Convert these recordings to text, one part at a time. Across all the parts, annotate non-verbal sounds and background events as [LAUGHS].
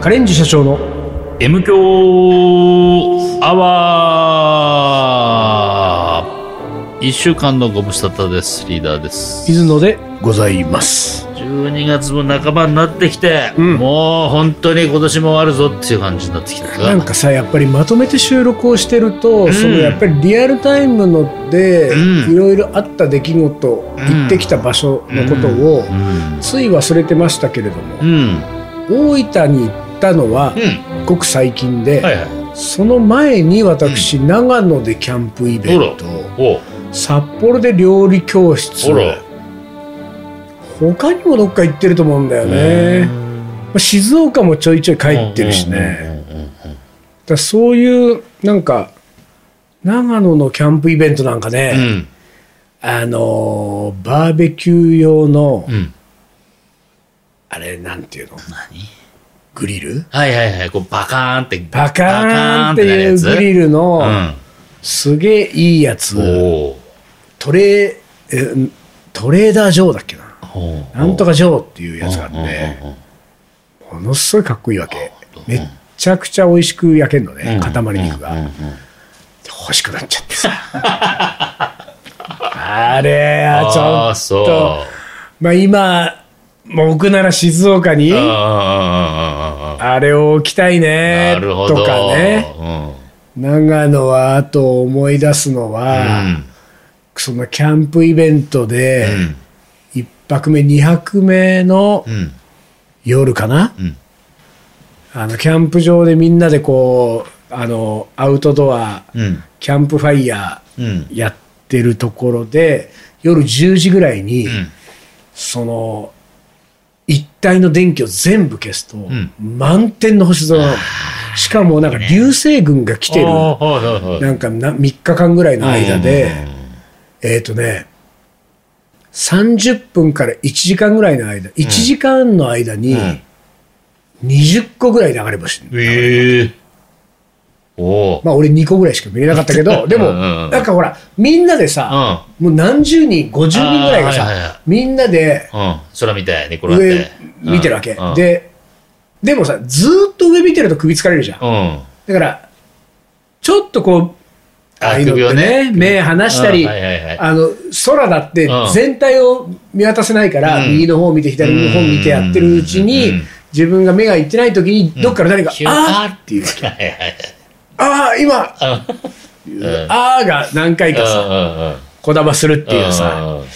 カレンジ社長の M 強アワー一週間のご無沙汰です。リーダーです。水野でございます12月も半ばになってきて、うんもう本当に今年も終わるぞっていう感じになってきたなんかさやっぱりまとめて収録をしてると、んそのやっぱりリアルタイムのでうんいろいろあった出来事、行ってきた場所のことを、うん。つい忘れてましたけれどもう、ん。大分に行ったのはうん。ごく最近で、はいはい。その前に私、長野でキャンプイベントお札幌で料理教室。他にもどっか行ってると思うんだよね、まあ静岡もちょいちょい帰ってるしね、うんうんうんうんだからそういうなんか長野のキャンプイベントなんかね、うん。あのーバーベキュー用の、うん。あれなんていうの？何？グリル？はいはいはい。こうバカーンって。パカーンっていうグリル。ルの、うん。すげえいいやつ。トレーえトレーダー・ジョーだっけな？なんとかジョーっていうやつがあって、ものすごいかっこいいわけ。めっちゃくちゃ美味しく焼けるのね、塊肉が。欲しくなっちゃってさ。[LAUGHS] あれはちょっ。と、まあ今、僕なら静岡に、うんうんうんうんうんあれを置きたいね。とかね。長野はあと思い出すのうん。は、うん。そのキャンプイベントで、うん。一泊目、二泊目のうん。夜かな、うん。あのキャンプ場でみんなでこうあのアウトドアうん。キャンプファイヤうん。ーやってるところで夜10時ぐらいに、うん。その一体の電気を全部消すと、ん。満天の星空。なのしかもなんか流星群が来てる、なんかな3日間ぐらいの間で、えっ、とね30分から1時間ぐらいの間1時間の間にうん。20個ぐらい流れ星、ええおおまあ俺2個ぐらいしか見れなかったけど、[LAUGHS] でも、なんかほら、みんなでさ、もう何十人、50人ぐらいがさ、みんなでうん。空見て寝転がっ上て見てるわけ。うん。で、でもさ、ずーっと上見てると首疲れるじゃん。うん。だから、ちょっとこう、ああいうのってね、ね。目離したり、あの、空だってうん。全体を見渡せないから、うん。右の方見て左の方見てやってるうちに、うん自分が目がいってない時に、どっから誰か、あーっていう。[LAUGHS] ああ、今、ああーが何回かさ、こだまするっていうさ、うん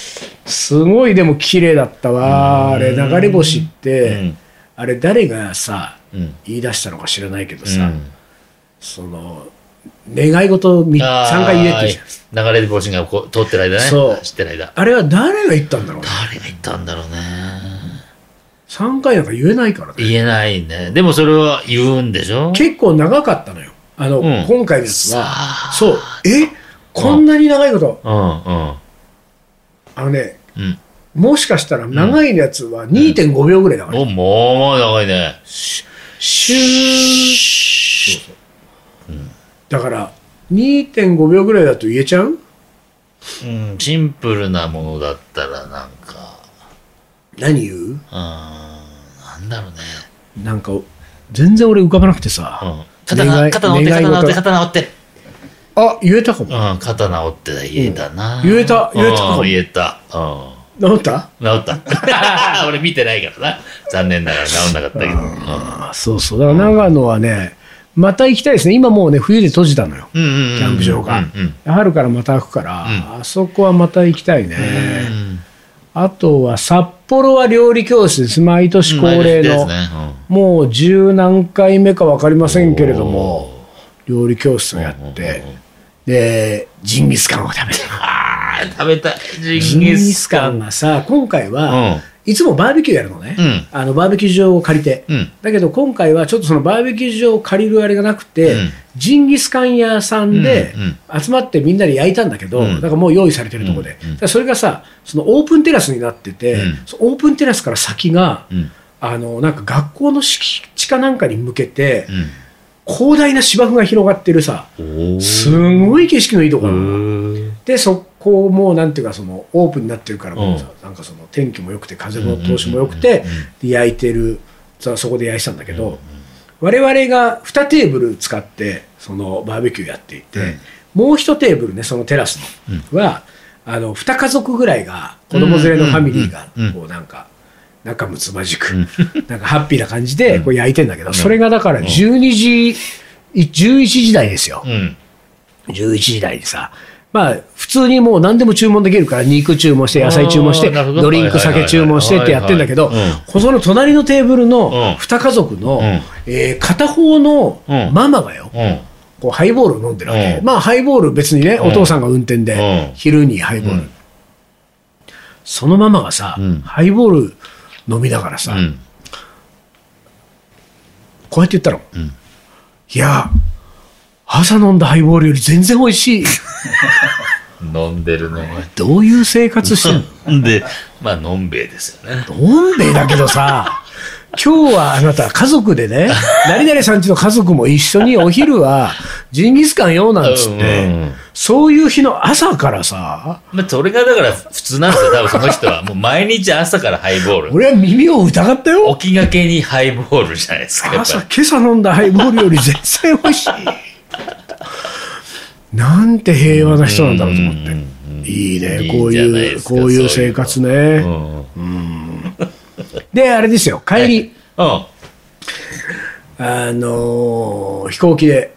すごいでも綺麗だったわ。あれ、流れ星って、うん。あれ誰がさ、うん。言い出したのか知らないけどさ、うん。その、願い事3あー回言えってじゃん。流れ星がこう通ってる間ね。そう。知ってる間。あれは誰が言ったんだろうね。誰が言ったんだろうね。3回なんか言えないからね。言えないね。でもそれは言うんでしょ？結構長かったのよ。あの、うん。今回のやつさは。あ。そう。え？こんなに長いこと。うんうん。あのね、うん。もしかしたら長いやつは2.5秒ぐらいだから。おもう長いね。シュー。そうそう。だから、2.5秒ぐらいだと言えちゃう？うんシンプルなものだったらなんか。何言う？うんなんだろうね。なんか、全然俺浮かばなくてさ。うん肩願ない肩直って願い事肩直って肩直ってあ、言えたかも。うん肩直って言えたなうん言えた言えたかもうん言えたうん治った？治った。[LAUGHS] 俺見てないからな。残念ながら治んなかったけど。あそうそう。だから長野はね、また行きたいですね。今もうね、冬で閉じたのよ。うんうんうんうんキャンプ場がうんうん。春からまた開くから、うあそこはまた行きたいね。うんあとは札幌は料理教室です。毎年恒例の。もう十何回目か分かりませんけれども、料理教室をやって、で、ジンギスカンを食べて。あー食べたい。ジジンギススカン。がさ、今回うは、ん。いつもバーベキューやるのね。うん。あのバーベキュー場を借りて。うん。だけど今回はちょっとそのバーベキュー場を借りるあれがなくて、うん。ジンギスカン屋さんでうん集まってみんなで焼いたんだけど、うん。だからもう用意されてるところで、それがさそのオープンテラスになってて、オープンテラスから先が、うん。あのなんか学校の敷地かなんかに向けて、うん。広大な芝生が広がってるさ。すごい景色のいいところでそこもなんていうかそのオープンになってるからもうさ、なんかその天気も良くて風の通しも良くて、で焼いてるさそこで焼いてたんだけど、我々が2テーブル使ってそのバーベキューやっていて、もう1テーブルねそのテラスの、はあの2家族ぐらいが子供連れのファミリーがこうなんか仲睦まじく [LAUGHS] なんかハッピーな感じでこう焼いてんだけど、それがだから12時11時台ですよ、うん。11時台にさまあ普通にもう何でも注文できるから肉注文して野菜注文してドリンク酒注文してってやってんだけどその隣のテーブルうん。の2家族の、ん。えー片方のうん。ママがよ、うん。こうハイボールを飲んでるわけ、うん。まあハイボール別にね、ん。お父さんが運転で、うん。昼にハイボール、うんそのママがさ、うん。ハイボール飲みながらさ、うん。こうやって言ったの、ん。いや朝飲んだハイボールより全然美味しい飲んでるね。どういう生活してんの？で、まあ、のんべえですよね。のんべえだけどさ、今日はあなた家族でね、[LAUGHS] 何々さんちの家族も一緒にお昼はジンギスカンよなんつって、うんうんそういう日の朝からさ、まあ、それがだから普通なんですよ、多分その人は。もう毎日朝からハイボール。俺は耳を疑ったよ。起きがけにハイボールじゃないですか。朝、り今朝飲んだハイボールより全然美味しい。なんて平和な人なんだろうと思って。いいね、こういう、こういう生活ね。で、あれですよ、帰り、うん。あのー飛行機で、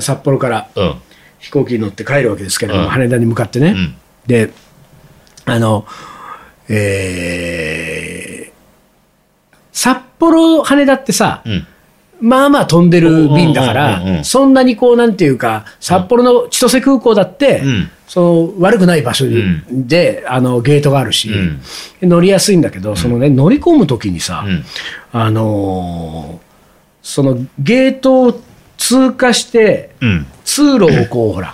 札幌からうん。飛行機に乗って帰るわけですけれども、うん羽田に向かってね。うんで、あの、えー札幌、羽田ってさ、うん。まあまあ飛んでる便だから、そんなにこう、なんていうか、札幌の千歳空港だって、うんその悪くない場所で、あのゲートがあるし、うん乗りやすいんだけど、そのね、乗り込むときにさ、うん。あのーそのゲートを通過して、うん。通路をこう、ほら。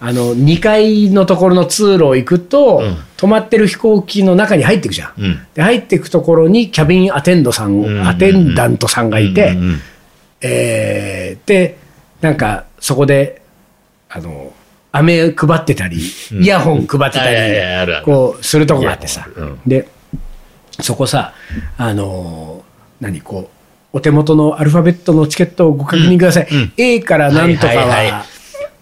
あの2階のところの通路を行くと、うん止まってる飛行機の中に入っていくじゃん。うん。で入っていくところにキャビンアテンドさん、うんアテンダントさんがいて、えーで、なんかそこで、あの、飴配ってたり、うん。イヤホン配ってたり、るこう、するとこがあってさ。で、そこさ、あのー、何、こう、お手元のアルファベットのチケットをご確認ください。A からなんとかは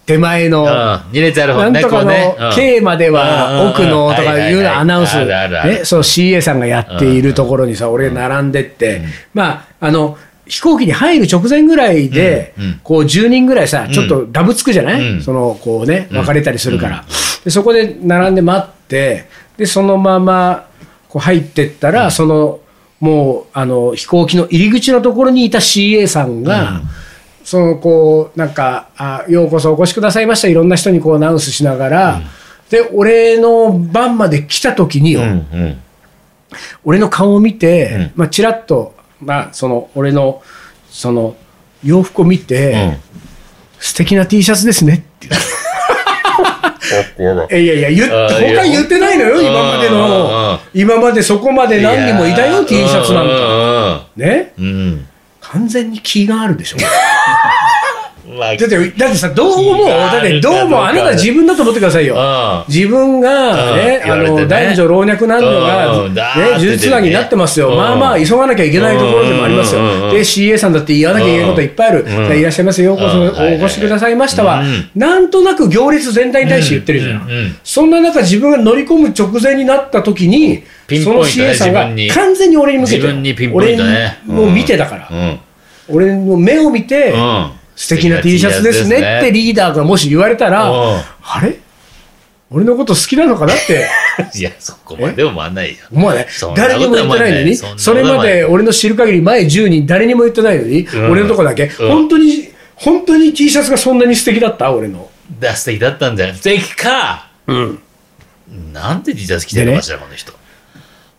手前の、なんとかの。K までは奥のとかいうのアナウンス、そう CA さんがやっているところにさ、俺が並んでって、まあ、あの、飛行機に入る直前ぐらいでうんうん、こう10人ぐらいさ、ちょっとダブつくじゃない、うん。その、こうね、分かれたりするから。でそこで並んで待って、で、そのまま、こう入ってったら、その、もう、あの、飛行機の入り口のところにいた CA さんが、そのこうなんかあようこそお越しくださいました。いろんな人にこうアナウンスしながら、で俺の番まで来た時によ。俺の顔を見て、うん。まあちらっと、まあ、その俺のその洋服を見て、うん。素敵な T シャツですねって。言っいやいや言っあーいや。他言ってないのよ今までの。今までそこまで何人もいたよ T シャツなんか。か。ね。完全に気があるでしょまあだってだってさどうもだってどうもあなた自分だと思ってくださいよ。うん。自分がね、あの男女老若男女が、ね、呪術つなぎになってますよ、うん。まあまあ急がなきゃいけないところでもありますよ、で CA さんだって言わなきゃいけないこといっぱいある、いらっしゃいませ、ようこそお越しくださいましたは、うんなんとなく行列全体に対して言ってるじゃん、そんな中、自分が乗り込む直前になった時に、その CA さんが完全に俺に向けて。俺を見てだから、うん。俺の目を見て、うん。素敵な T シャツですねってリーダーがもし言われたら、うん。あれ？俺のこと好きなのかなって。[LAUGHS] いや、そこまで思わないよ。思わない？誰にも言ってないのに、それまで俺の知る限り前10人誰にも言ってないのに、うん。俺のとこだけ、うん。本当に、本当に T シャツがそんなに素敵だった？俺の。だ、素敵だったんじゃない。素敵か。うん。なんで T シャツ着てるのかしら、この人。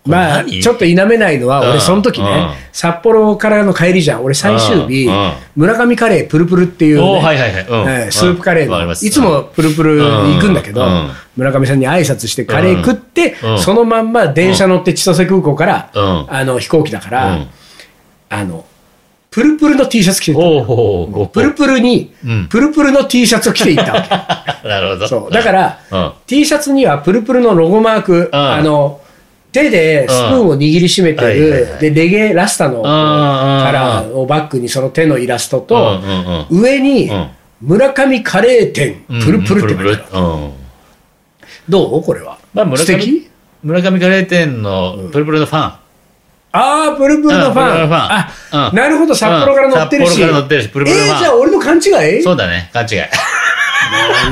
まあ、何？ちょっと否めないのは、うん。俺その時ね、うん。札幌からの帰りじゃん。俺最終日、村上カレープルプルっていうスープカレーの、いつもプルプル行くんだけど、うん。村上さんに挨拶してカレー食って、うん。そのまんま電車乗って千歳空港から、うん。あの飛行機だから、うん。あの、プルプルの T シャツ着てた。プルプルにうん、プルプルの T シャツを着ていったわけ。[LAUGHS] なるほど。だから、うん。T シャツにはプルプルのロゴマーク、あの、手でスプーンを握りしめてる。で、レゲエラスタのうんカラーをバックにその手のイラストと、上にうん、村上カレー店、プルプルって書いてある。うん。どう？これは。まあ、村上村上カレー店のプルプルのファン。ああ、プルプルのファン。あ、うん。なるほど、札幌から乗ってるし。札幌から乗ってるしプルプルのファン。えーじゃあ俺の勘違い？そうだね、勘違い。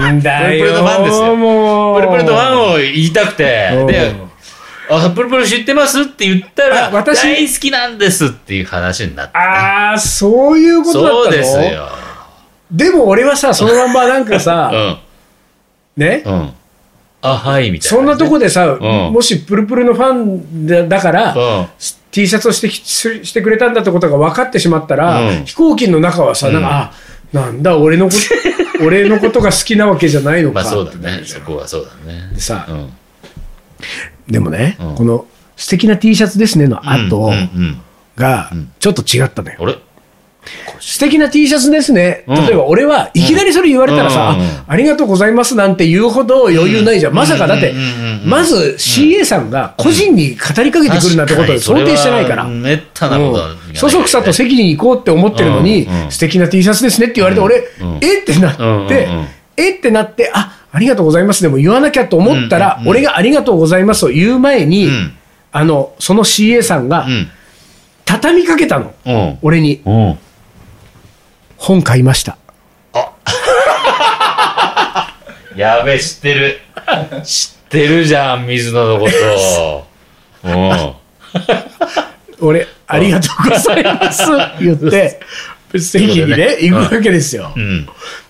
なんだよ。プルプルのファンですよ。プルプルのファンを言いたくて、あ、プルプル知ってます？って言ったあら、私大好きなんですっていう話になって、ね。ああ、そういうことだったの？そうですよ。でも俺はさ、そのまんまなんかうさ、[LAUGHS] ん。ね、うん。あ、はい、みたいな、そんなとこでさ、んもしプルプルのファンだだから、うん。T シャツをしてきししてくれたんだってことが分かってしまったら、うん飛行機の中はさ、なんか、あなんだ、俺のこと、[LAUGHS] 俺のことが好きなわけじゃないのかまあそうだねそこはそうだね。でさ、うん。でもね、うん。この素敵な T シャツですねの後がちょっと違ったのよ。素敵な T シャツですね。うん。例えば俺はいきなりそれ言われたらさ、うん。あありがとうございますなんて言うほど余裕ないじゃん。まさかだってまず CA さんが個人に語りかけてくるなんてことを想定してないから。めったそそくさと席に行こうって思ってるのに、素敵な T シャツですねって言われて、俺、うん。え？ってなって、え？ってなって、あありがとうございますでも言わなきゃと思ったら、俺がありがとうございますを言う前に、うんあのその CA さんがうん。畳みかけたの、うん。俺に、うん。本買いました。[LAUGHS] やべ、知ってる。知ってるじゃん、水野のこと。うん。俺、ありがとうございます言って、[LAUGHS] 席にね、行くわけですよ。うん。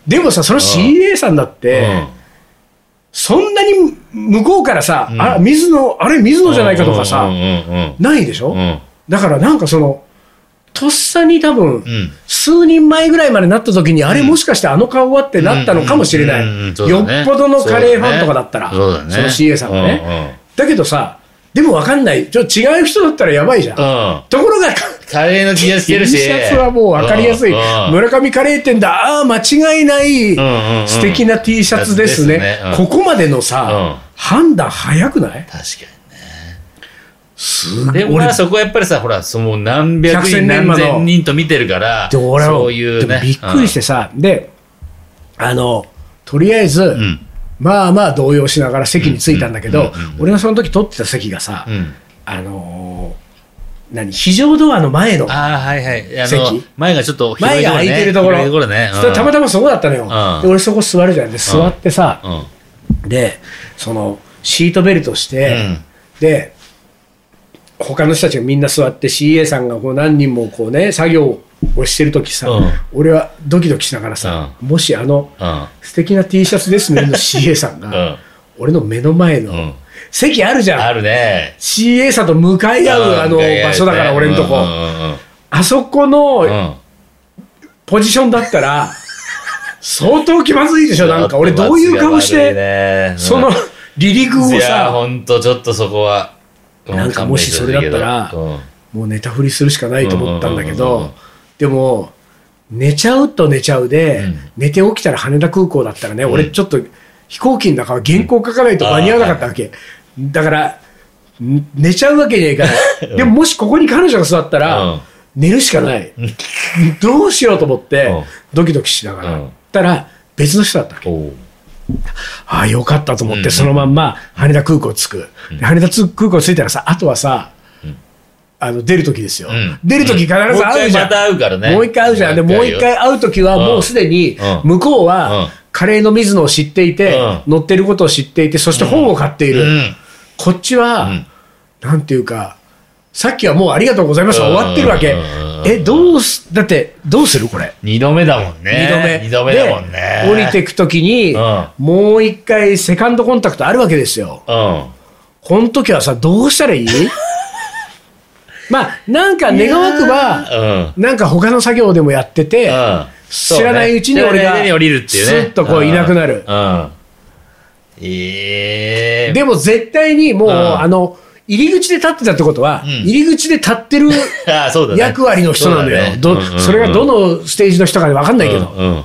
でもさ、その CA さんだって、そんなに向こうからさ、うんあ、水野、あれ水野じゃないかとかさ、ないでしょ、うん。うん。だからなんかその、とっさに多分、うん。数人前ぐらいまでなった時に、あれもしかしてあの顔はってなったのかもしれない。よっぽどのカレーファンとかだったら、そうだね。の CA さんがね。だけどさ、でもわかんない。ちょっと違う人だったらやばいじゃん。うんうん。うん。ところが、カレーの T シャツ着て T るし。シャツはもう分かりやすい。うん村上カレー店だ。ああ、間違いない。うんうんうん素敵な T シャツですね。ですねうんここまでのさ、うん判断早くない？確かすに。でも俺まあそこはやっぱりさ、ほら、その何百百人何千人と見てるから、そういうね。びっくりしてさ、で、あの、とりあえず、うん。まあまあ動揺しながら席に着いたんだけど、うんうんうんうん俺がその時取ってた席がさ、うん。あのー何、非常ドアの前の、ああ、はいはい。あの席、前がちょっと広前が空いてるところ、ね。そしたまたまそこだったのよ。んで俺そこ座るじゃん。で、座ってさ、うん。で、その、シートベルトして、うんで、他の人たちがみんな座って CA さんがこう何人もこうね、作業をしてる時さ、うん俺はドキドキしながらさ、もしあの、うん。素敵な T シャツですねの CA さんが、うん。俺の目の前の、うん。席あるじゃん。あるね。CA さんと向かい合うあの場所だから、俺のとこ。うんうんあそこうんうのん。ポジションだったら、相当気まずいでしょ、なんか。俺どういう顔して、その離陸をいや、さ、ほんとちょっとそこは。うなんかもしそれだったらうんもう寝たふりするしかないと思ったんだけうんうんうんうんど、でも、寝ちゃうと寝ちゃうで、うん寝て起きたら羽田空港だったらね、俺ちょっと飛行機の中は原稿書かないと間に合わなかったわけ。だから、ん寝ちゃうわけにはいかない。[LAUGHS] でももしここに彼女が座ったら、うん寝るしかない。[LAUGHS] どうしようと思ってうん、ドキドキしながら。うんたら、別の人だったわけ。ああ、よかったと思って、うんそのまんま羽田空港着く。で羽田空港着いたらさ、あとはさ、あの出る時ですよ。うん出る時必ず会うじゃん。もう一回また会うからねもう一回会うじゃん。で、もう一回会う時は、うんもうすでにうん、向こううんは、カレーの水野を知っていて、うん乗ってることを知っていて、そして本を買っている。うんこっちは、うんなんていうか、さっきはもうありがとうございますが終わってるわけ。ええ、どうす、だって、どうするこれ？二度目だもんね。二度目。二度目だもんね。で降りていくときに、うんもう一回セカンドコンタクトあるわけですよ。うん。この時はさ、どうしたらいい？まあ、なんか願わくば、うん。なんか他の作業でもやってて、うん知らないうちに俺が。スッとこういなくなるええ。でも絶対にもう、うんあの、入り口で立ってたってことは、うん入り口で立ってる。[LAUGHS] 役割の人なのよ。それがどのステージの人か分かんないけど、うん。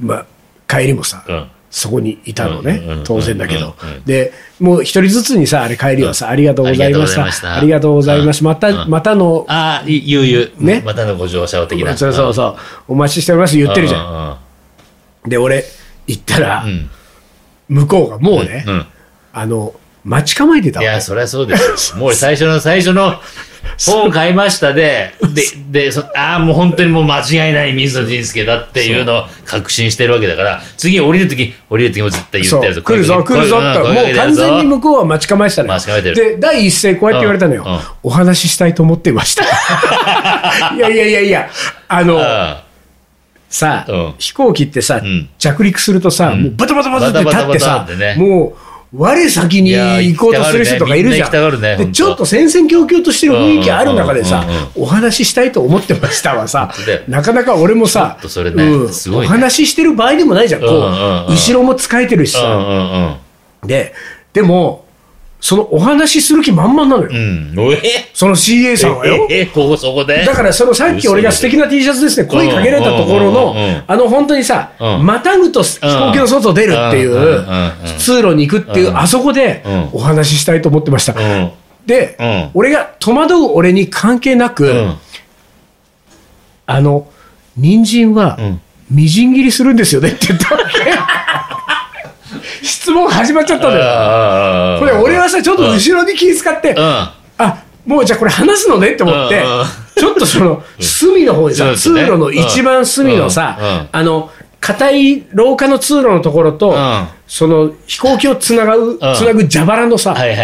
まあ、帰りもさ、うん。そこにいたのね当然だけど。で、もう一人ずつにさ、あれ帰りはさ、ありがとうございました。ありがとうございました。また、またの、ああ、い言う言う。ねまたのご乗車を的な。そうそうそう、お待ちしております言ってるじゃん。ゃで、俺、行ったらう、ん。向こうがもうねう、ん。あの、待ち構えてたわ。いや、そりゃそうですよ。[LAUGHS] もう最初の最初の本買いましたで、で、で、そああ、もう本当にもう間違いない水野仁介だっていうのを確信してるわけだから、次降りるとき、降りるときも絶対言ってやる来るぞ、来るぞって、もう完全に向こうは待ち構えてたのよ。待ち構えてる。で、第一声こうやって言われたのよ。うんうん。お話ししたいと思っていました。[LAUGHS] いやいやいやいや、あの、あさ、うん。飛行機ってさ、ん。着陸するとさ、もうバタバタバタって立ってさもう、我先に行こうとする人とかいるじゃん。んねちょっと戦々恐々としてる雰囲気ある中でさお話ししたいと思ってましたはさ。なかなか俺もさねうんお話ししてる場合でもないじゃん。こう後ろも使えてるしさ。で、でも、そのお話しする気満々なのよ。うん。その CA さんはよ。ええ、ここそこで？だからそのさっき俺が素敵な T シャツですね、声かけられたところのうん、あの本当にさ、うんまたぐと飛行機の外出るっていう通路に行くっていうう、んあそこでうんお話ししたいと思ってました。うん。でうん、俺が戸惑う俺に関係なく、うん。あの、人参はうんみじん切りするんですよねって言ったわけ。質問始まっちゃったんだよ。これ俺はさ、ちょっと後ろに気遣って、うん。あもうじゃあこれ話すのねって思ってちょっとその隅の方にさ、通路の一番隅のさ、あの、硬い廊下の通路のところとうん、その飛行機をつながう、つなぐ蛇腹のさ。蛇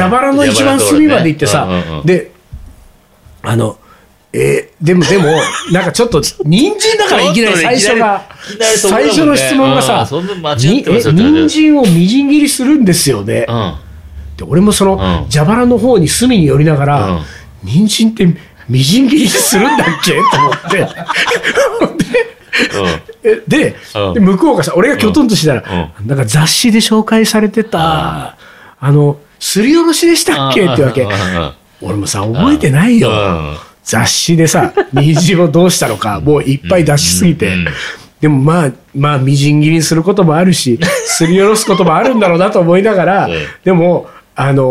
腹の一番隅まで行ってさで、あの、えーでも、でも、なんかちょっと、人参だからいきなり最初が最初の質問がうんさ人参をみじん切りするんですよね。うん。で俺もその、うん。蛇腹の方に隅に寄りながら、うん。人参ってみじん切りするんだっけ？と思って。[LAUGHS] でで向こうがさ俺がきょとんとしてたら、なんか雑誌で紹介されてた、あのすりおろしでしたっけ？ってわけ。俺もさ覚えてないよ、うん雑誌でさ [LAUGHS] 人参をどうしたのかもういっぱい出しすぎて、うんうんでもまあまあみじん切りにすることもあるしすりおろすこともあるんだろうなと思いながら、う [LAUGHS] んでもあの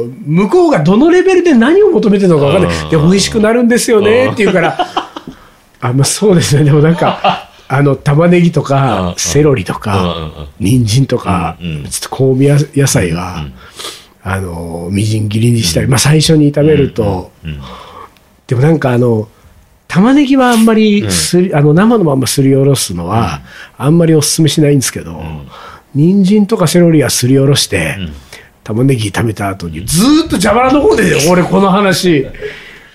ー向こうがどのレベルで何を求めてるのか分かんない、うんで美味しくなるんですよねって言うから、あまあそうですね。でもなんかあ。の玉ねぎとか、うんセロリとうんか、うん。人参とか、うんうん。ちょっと香味野菜は、あのーみじん切りにしたり、まあ最初に炒めると、うんでもなんかあの玉ねぎはあんまりすり、あの生のまますりおろすのは、あんまりお勧めしないんですけど、人参とかセロリはすりおろして、玉ねぎ炒めた後にずーっと蛇腹の方でよ [LAUGHS] 俺この話。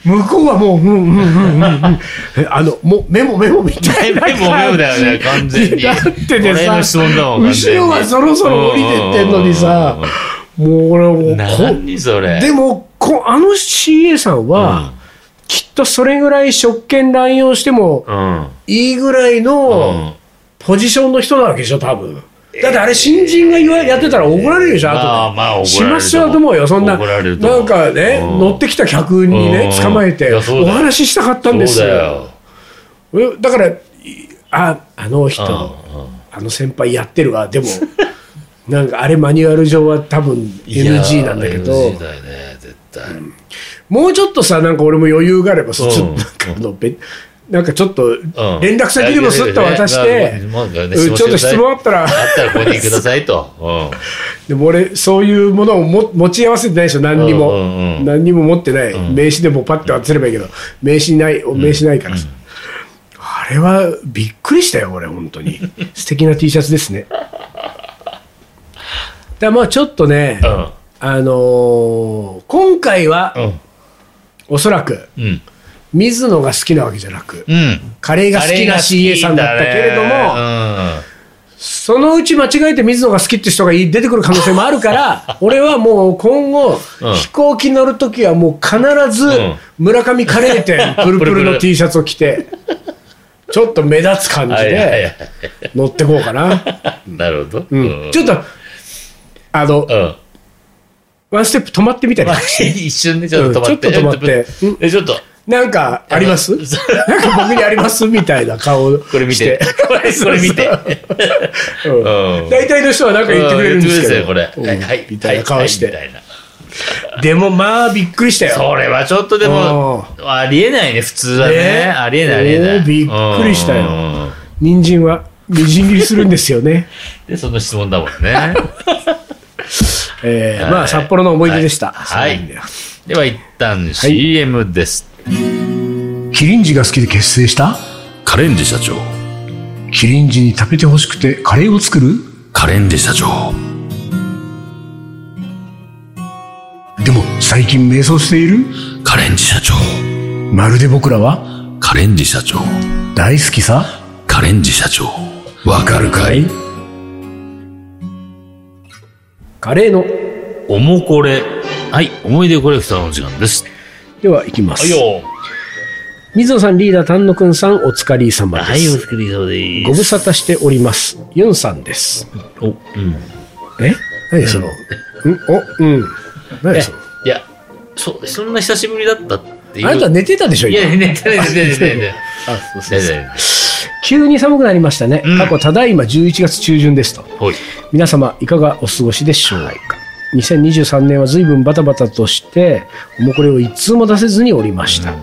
向こうはもう、うんうんうんうんうん、えあのもうメモメモみたいな。メモメモだよね完全に。だってね俺の質問だもん完全に。後ろはそろそろ降りてってんのにさ、もう俺もうこ何それ。でもこあの CA さんは、きっとそれぐらい職権乱用してもうん。いいぐらいのポジションの人なわけでしょ多分。だってあれ新人がやってたら怒られるでしょ後で、まあまあ怒られるしまっちゃうと思うよそんな怒られると思う。んなかね、うん。乗ってきた客にねうん。捕まえてお話ししたかったんですよ。だからいああの人、うんうん。あの先輩やってるわ。でもなんかあれマニュアル上は多分 NG なんだけど。NG だよね絶対もうちょっとさなんか俺も余裕があればさ、っとなんかあのべなんかちょっと連絡先でもすっと渡して、ちょっと質問あったら。あったらここにくださいと。うん。[LAUGHS] でも俺そういうものをも持ち合わせてないでしょ何にも、何にも持ってない、名刺でもパッて渡せればいいけど。名刺ない名刺ないからさ、あれはびっくりしたよ俺本当に。[LAUGHS] 素敵な T シャツですね。だまあちょっとね、うん。あのー今回は、うんおそらくうん。水野が好きなわけじゃなく、うん。カレーが好きな CA さんだったけれども、もそのうち間違えて水野が好きって人が出てくる可能性もあるから、[LAUGHS] 俺はもう今後、うん。飛行機乗るときはもう必ずん。村上カレー店プルプルの T シャツを着て、ちょっと目立つ感じはいはいはいで乗ってこうかな。[LAUGHS] なるほど。うん。ちょっと、あの、うんワンステップ止まってみたりまあとかして。一瞬でちょっと止まってうんちょっと止まってえちょっとなんかあります？[LAUGHS] なんか僕にあります？みたいな顔をこれ見。してこれ、これ見て。大体の人はなんか言ってくれるんですけど。これ。うんはい。みたいな顔して。はいみたいなでもまあびっくりしたよ。それはちょっとでも、ありえないね、普通はね。ねありえない、ありえない。びっくりしたようん人参はみじん切りするんですよね。で、その質問だもんね。[LAUGHS] はいえーまあ札幌の思い出でした。はいそういでは一旦 CM です。キリンジが好きで結成した？カレンジ社長。キリンジに食べてほしくてカレーを作る？カレンジ社長。でも最近迷走している？カレンジ社長。まるで僕らは？カレンジ社長。大好きさ？カレンジ社長。わかるかい？カレーの。おもこれ。はい、思い出コレクターの時間です。では行きます。よ。水野さんリーダー丹野くんさんお疲れ様です。はい、お疲れ様です。ご無沙汰しております。ユンさんです。お、うん。え？何その、うん、お、うん。何えその、いや、そ、そんな久しぶりだったっていう。あなた寝てたでしょいや、今。寝てない、寝てない、寝てない。[LAUGHS] あ、そうそうそう急に寒くなりましたね。うん過去ただいま11月中旬ですと。ほい。皆様いかがお過ごしでしょうか？2023年は随分バタバタとして、もうこれを一通も出せずにおりました。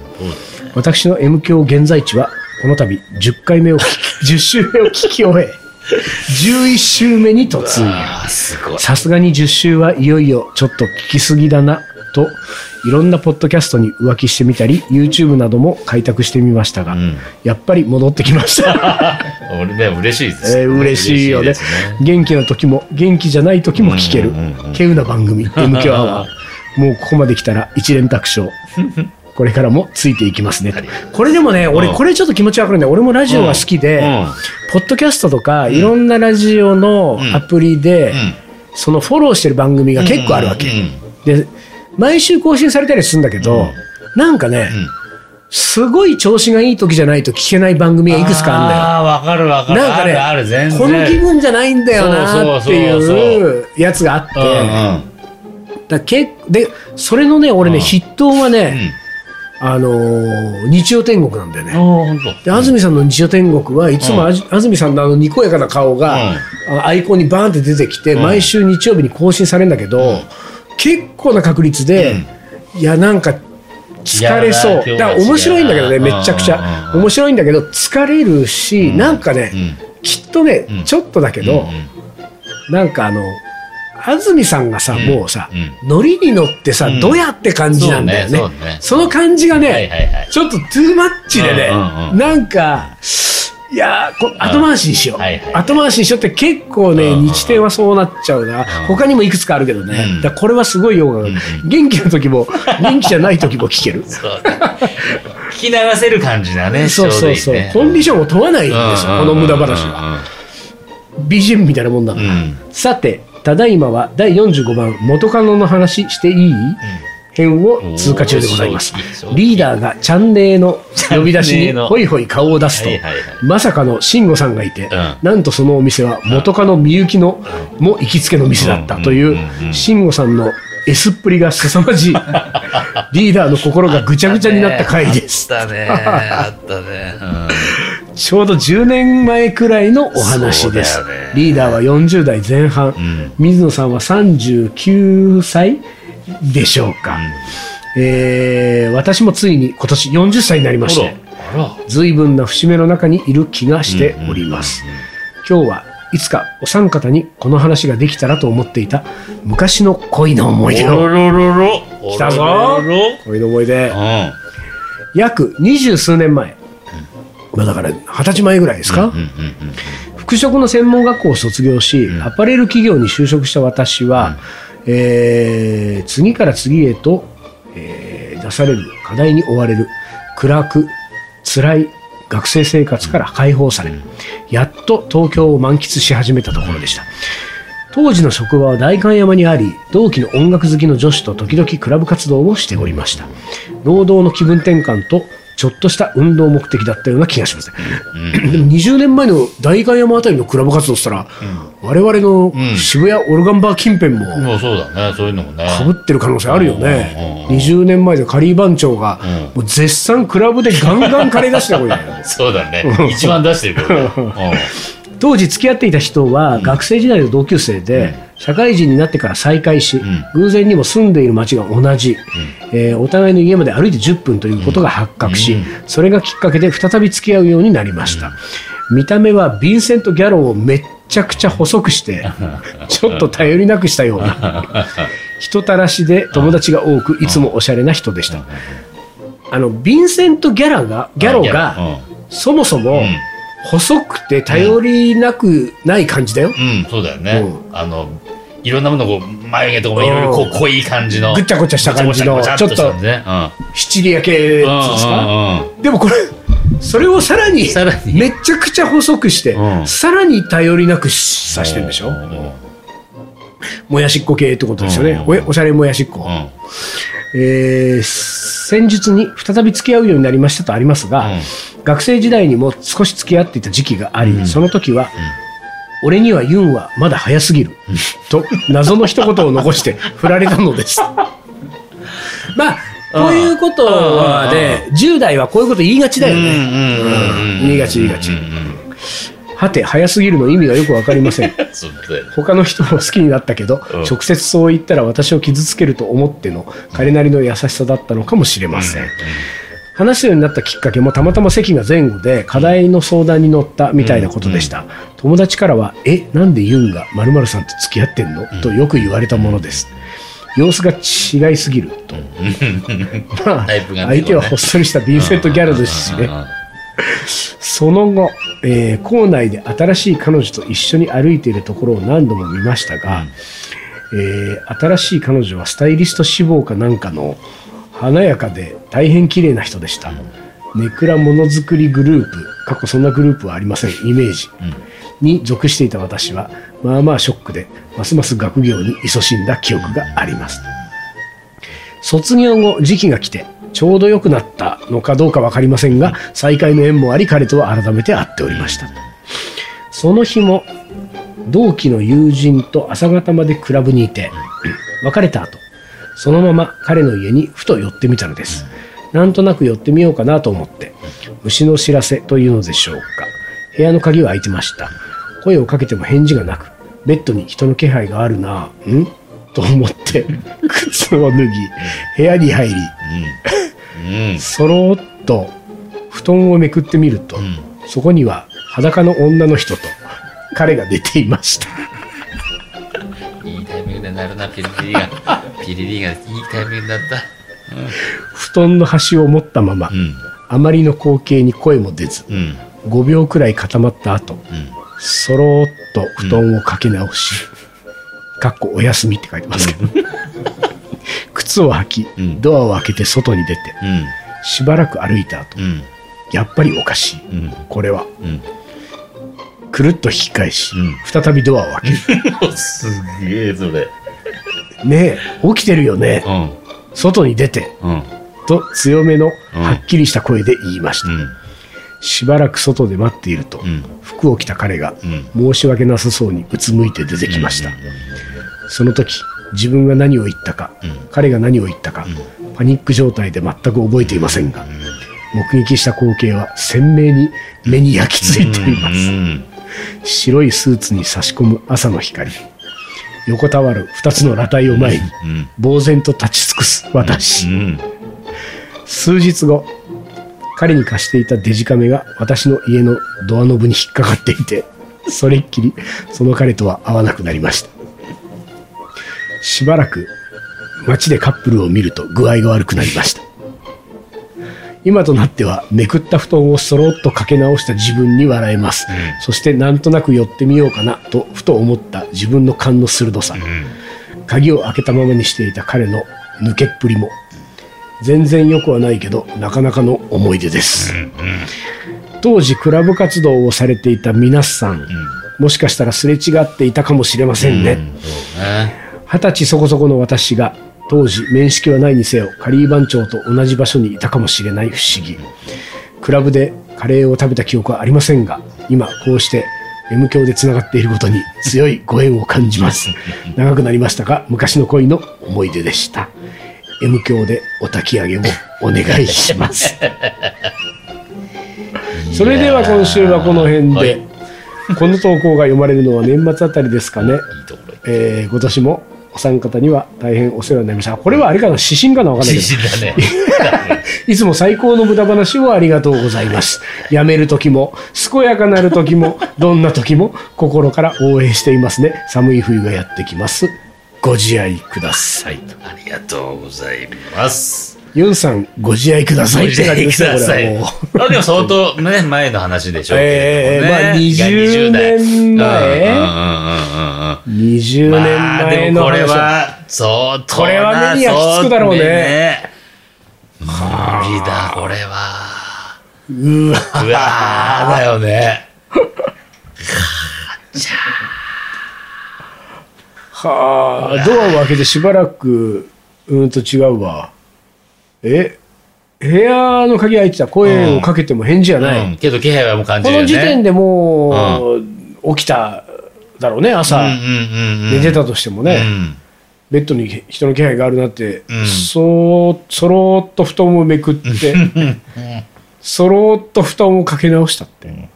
私の M 響現在地は、この度10回目を聞き、[LAUGHS] 10週目を聞き終え、11週目に突入。さすがに10週はいよいよちょっと聞きすぎだな、と、いろんなポッドキャストに浮気してみたり、YouTube なども開拓してみましたが、うん。やっぱり戻ってきました。[LAUGHS] 俺ね、嬉しいです。えー嬉しいよね。ね。元気な時も元気じゃない時も聞ける。うんうんうんな番組 M 響アワーもうここまで来たら一連卓勝。[LAUGHS] これからもついていきますね。これでもね俺うん。これちょっと気持ちわかるんだよ。俺もラジオが好きで、うん。ポッドキャストとかいろんなラジオのアプリで、うん。そのフォローしてる番組が結構あるわけ、うん。で毎週更新されたりするんだけど、なんかね、すごい調子がいい時じゃないと聞けない番組がいくつかあるんだよ。ああ、わかるわかる。なんかねあるある。この気分じゃないんだよなっていうやつがあって、うんうん。だけでそれのね俺ね、うん。筆頭はね、あのー日曜天国なんだよね。で安住さんの日曜天国は、いつもあじ安住さんのあのにこやかな顔が、あアイコンにバーンって出てきて、うん。毎週日曜日に更新されるんだけど、結構な確率で、いやなんか疲れそう。だから面白いんだけどねめちゃくちゃ。面白いんだけど疲れるし、なんかね、きっとね、うん。ちょっとだけど、なんかあの安住さんがさ、うん。もうさ、うん。ノリに乗ってさ、うん。どやって感じなんだよね。そうねそうね。その感じがね、はいはいはい。ちょっとトゥーマッチでね、うんうんうん。なんかいやーこ後回しにしよう、はいはい。後回しにしようって結構ね、うん。うんうん日程はそうなっちゃうな、他にもいくつかあるけどね、うん。だこれはすごいよくわかる、元気な時も [LAUGHS] 元気じゃない時も聞ける。聞き流せる感じだね。そうそうそう、ね。コンディションを問わないんですよ、この無駄話は。は。BGM みたいなもんだから、うん。さてただいまは第45番元カノの話していい、編を通過中でございます。リーダーがチャンネルの呼び出しにホイホイ顔を出すと、まさかの慎吾さんがいて、ん。なんとそのお店は元カノみゆきのも行きつけの店だったという慎吾さんの S っぷりが凄まじい [LAUGHS] リーダーの心がぐちゃぐちゃになった回です。あったね。あったね。ちょうど10年前くらいのお話です。リーダーは40代前半、ん。水野さんは39歳でしょうか。えー私もついに今年40歳になりまして。随分な節目の中にいる気がしております。今日はいつかお三方にこの話ができたらと思っていた昔の恋の思い出を。来たぞ恋の思い出。うん。約二十数年前。まあだから二十歳前ぐらいですか、うんうんうん服飾の専門学校を卒業し、アパレル企業に就職した私は、えー次から次へと、えー出される課題に追われる暗く辛い学生生活から解放され、やっと東京を満喫し始めたところでした。当時の職場は代官山にあり、同期の音楽好きの女子と時々クラブ活動をしておりました。労働の気分転換とちょっとした運動目的だったような気がしますね。でも20年前の代官山あたりのクラブ活動したら、我々の渋谷オルガンバー近辺ももうそうだね、そういうのもね。かぶってる可能性あるよね。うん20年前でカリー番長が、もう絶賛クラブでガンガンカレー出してたこれ。[LAUGHS] そうだね。一番出してるけどね。う [LAUGHS] ん当時付き合っていた人は学生時代の同級生で、社会人になってから再会し、偶然にも住んでいる町が同じ、えーお互いの家まで歩いて10分ということが発覚し、それがきっかけで再び付き合うようになりました、見た目はヴィンセント・ギャロをめっちゃくちゃ細くしてちょっと頼りなくしたような人たらしで友達が多くいつもおしゃれな人でした、あのヴィンセント・ギャラがギャロが、そもそも細くて頼りなくない感じだよ。うん、うん、そうだよね。う。あの、いろんなものこう、眉毛とかもいろいろこう濃い感じの。ぐっちゃぐちゃした感じのごちゃごちゃごちゃっした感じね。シチリア系ですか、でもこれ、それをさらに、さらに。めちゃくちゃ細くして、うん。さらに頼りなくさしてるんでしょ、うん。もやしっこ系ってことですよね。うん。おおしゃれもやしっこ。うん。えー先日に再び付き合うようになりましたとありますが、学生時代にも少し付き合っていた時期があり、その時は、俺にはユンはまだ早すぎる、と謎の一言を残して [LAUGHS] 振られたのです。まあ、こういうことはね、10代はこういうこと言いがちだよね。言いがち言いがち。はて、早すぎるの意味がよくわかりません。[LAUGHS] 他の人も好きになったけど、うん。直接そう言ったら私を傷つけると思っての彼なりの優しさだったのかもしれません。話すようになったきっかけもたまたま席が前後で課題の相談に乗ったみたいなことでした。友達からは、え、なんでユンが〇〇さんと付き合ってんの？とよく言われたものです。様子が違いすぎると。まあ、相手はほっそりしたヴィンセント・ギャルですしね。その後、えー校内で新しい彼女と一緒に歩いているところを何度も見ましたが、えー新しい彼女はスタイリスト志望かなんかの華やかで大変綺麗な人でした。ネクラものづくりグループ、過去そんなグループはありません、イメージ。に属していた私は、まあまあショックで、ますます学業に勤しんだ記憶があります。卒業後、時期が来て、ちょうど良くなったのかどうか分かりませんが、再会の縁もあり、彼とは改めて会っておりました。その日も、同期の友人と朝方までクラブにいて、別れた後、そのまま彼の家にふと寄ってみたのです。なんとなく寄ってみようかなと思って、虫の知らせというのでしょうか。部屋の鍵は開いてました。声をかけても返事がなく、ベッドに人の気配があるなぁ、ん？と思って、靴を脱ぎ、部屋に入り、うんうんそろーっと布団をめくってみると、んそこには裸の女の人と彼が寝ていました。いいタイミングでなるな、ピリピリが。ピリリがいいタイミングだった。布団の端を持ったまま、うん。あまりの光景に声も出ず、うん。5秒くらい固まった後、うん。そろーっと布団をかけ直し、かっこお休みって書いてますけど、[LAUGHS] 靴を履き、うんドアを開けて外に出て、うん。しばらく歩いた後、うん。やっぱりおかしい。うん。これは、うん。くるっと引き返し、うん再びドアを開ける。[LAUGHS] すげえ、それ。ねえ、起きてるよね。うん。外に出て、うん。と強めのうんはっきりした声で言いました。うん。しばらく外で待っていると、うん。服を着た彼がうん。申し訳なさそうにうつむいて出てきました。その時、自分が何を言ったか、うん彼が何を言ったか、パニック状態で全く覚えていませんが、目撃した光景は鮮明に目に焼き付いています。うん。白いスーツに差し込む朝の光。横たわる二つの裸体を前に、うん。呆然と立ち尽くす私。うん。数日後、彼に貸していたデジカメが私の家のドアノブに引っかかっていて、それっきりその彼とは会わなくなりました。しばらく街でカップルを見ると具合が悪くなりました。今となってはめくった布団をそろっとかけ直した自分に笑えます。そしてなんとなく寄ってみようかなとふと思った自分の勘の鋭さ。鍵を開けたままにしていた彼の抜けっぷりも。全然良くはないけどなかなかの思い出です、当時クラブ活動をされていた皆さん、もしかしたらすれ違っていたかもしれませんね。二十歳そこそこの私が当時面識はないにせよカリー番長と同じ場所にいたかもしれない不思議。クラブでカレーを食べた記憶はありませんが今こうして M 教でつながっていることに強いご縁を感じます。[LAUGHS] 長くなりましたが昔の恋の思い出でした。M 教でお焚き上げをお願いします。[LAUGHS] それでは今週はこの辺で、はい。この投稿が読まれるのは年末あたりですかね。いいえー今年もお三方には大変お世話になりました。これはあれかな指針かなわかんないけ自信だねど。[LAUGHS] いつも最高の無駄話をありがとうございます。やめる時も、健やかなる時も、どんな時も、心から応援していますね。寒い冬がやってきます。ご自愛ください。ありがとうございますユンさん、ご自愛くださいって感じですね、これはもう。あでも相当ね前の話でしょうけれどもね、[LAUGHS] ええまあ20年前。うんうんうんうんうん20年まあ前のでもこれ話。は相当これは目に焼き付くだろうね。無理だこれは。うわ。うわーだよね。はあ、ドアを開けてしばらく、うーんと違うわ。え、部屋の鍵開いてた声をかけても返事がない。うん。けど気配はもう感じこるよね。の時点でもう、起きただろうね、朝。うんうんうんうん。寝てたとしてもね、うん。ベッドに人の気配があるなって、うん。そう、そろーっと布団をめくって、[LAUGHS] そろーっと布団をかけ直したって。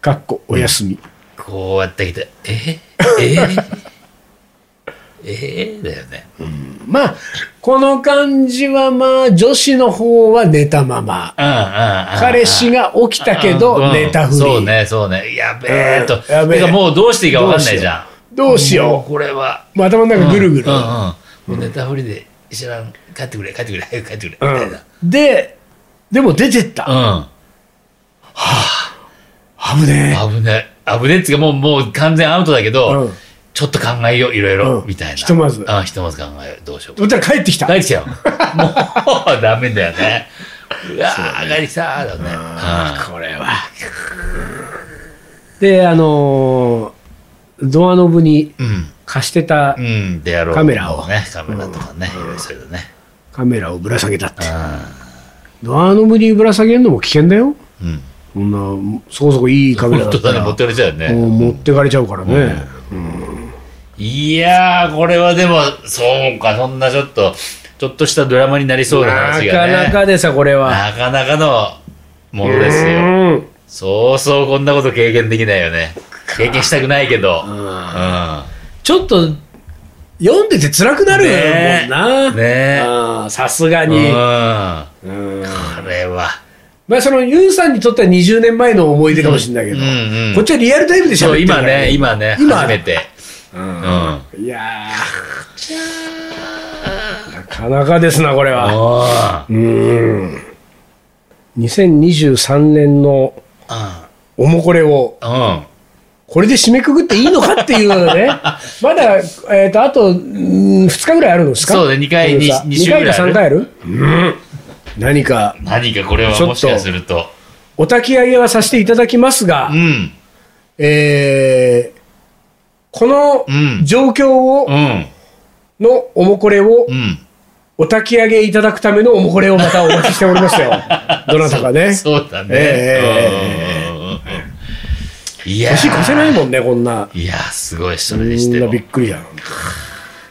かっこ、おやすみ。こうやってきてえ？え？ええだよね。まあ、この感じはまあ、女子の方は寝たまま。うんうんうん彼氏が起きたけうど、ん。寝たふり。そうねそうね。やべえと。うん。やべえ。もうどうしていいか分かんないじゃん。どうしもう。よこれはう。もう頭の中ぐるぐる。うんうんもう寝たふりで知らん帰ってくれ帰ってくれ早く帰ってくれみたいな。で、でも出てった。うん。危ね危ねえ。危ねえっていうかもうもう完全アウトだけえ。ど、うん。ちょっと考えよういろいろ、うん。みたいな。ひとまず。あひとまず考えよう。どうしよう。そしたら帰ってきた。帰ってきた。よもう [LAUGHS] ダメだよね。うわー帰ってきたーだよねこれは。で、あのードアノブにうん。貸してたカメラを。ねカメラとかね、いろいろそういうのね。カメラをぶら下げたって。うドアノブにぶら下げるのも危険だよ。んうん。こんな、そこそこいいカメラだったら。持ってかれちゃうよね、持ってかれちゃうからね。いやーこれはでもそうかそんなちょっとちょっとしたドラマになりそうなな話がね。かなかでさ、これは。なかなかのものですよ。うんそうそうこんなこと経験できないよね。経験したくないけど。うん。ちょっと、読んでて辛くなるねもんな。ね。さすがうん。に。こうん。れは。まあ、そのユンさんにとっては20年前の思い出かもしれないけど、こっちはリアルタイムでそう今ね今ね今初めてうん。うんいやー。なかなかですな、これは。うん。2023年のおもこれを、うん。これで締めくくっていいのかっていうのね、[LAUGHS] まだ、えっ、と、あと、2日ぐらいあるんですか？そうね二回これさ二二週3ぐらいある。回ある？うん。何か、何かこれはもしかすると。お焚き上げはさせていただきますが、うん。えーこのうん。状況を、うん。のおもこれをうん。お焚き上げいただくためのおもこれをまたお待ちしておりますよ。[LAUGHS] どなたかね。そうだね。えうん。うん。うん。うん。いやー年越せないもん。ね、こん。な。いやーすごいそれみにしてもん。なびっくりだよ。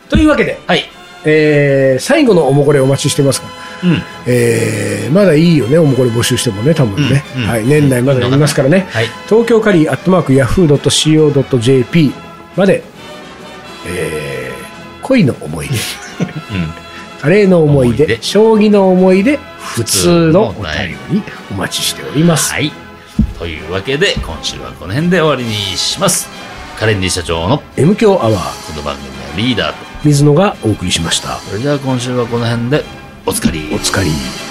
というわけで、はいえー最後のおもこれお待ちしてますから、うん。えーまだいいよね、おもこれ募集してもね、多分ね。うん。うん。はい、年内まで読みますからね。はい東京カリーアットマークヤフー .co.jp まで、えー恋の思い出、うんカレーの思い出、将棋の思い出、普通のお便りお待ちしております。はい。というわけで、今週はこの辺で終わりにします。カレンディ社長の M 強アワー、この番組のリーダーと、水野がお送りしました。それでは今週はこの辺で、おつかり。お疲れ。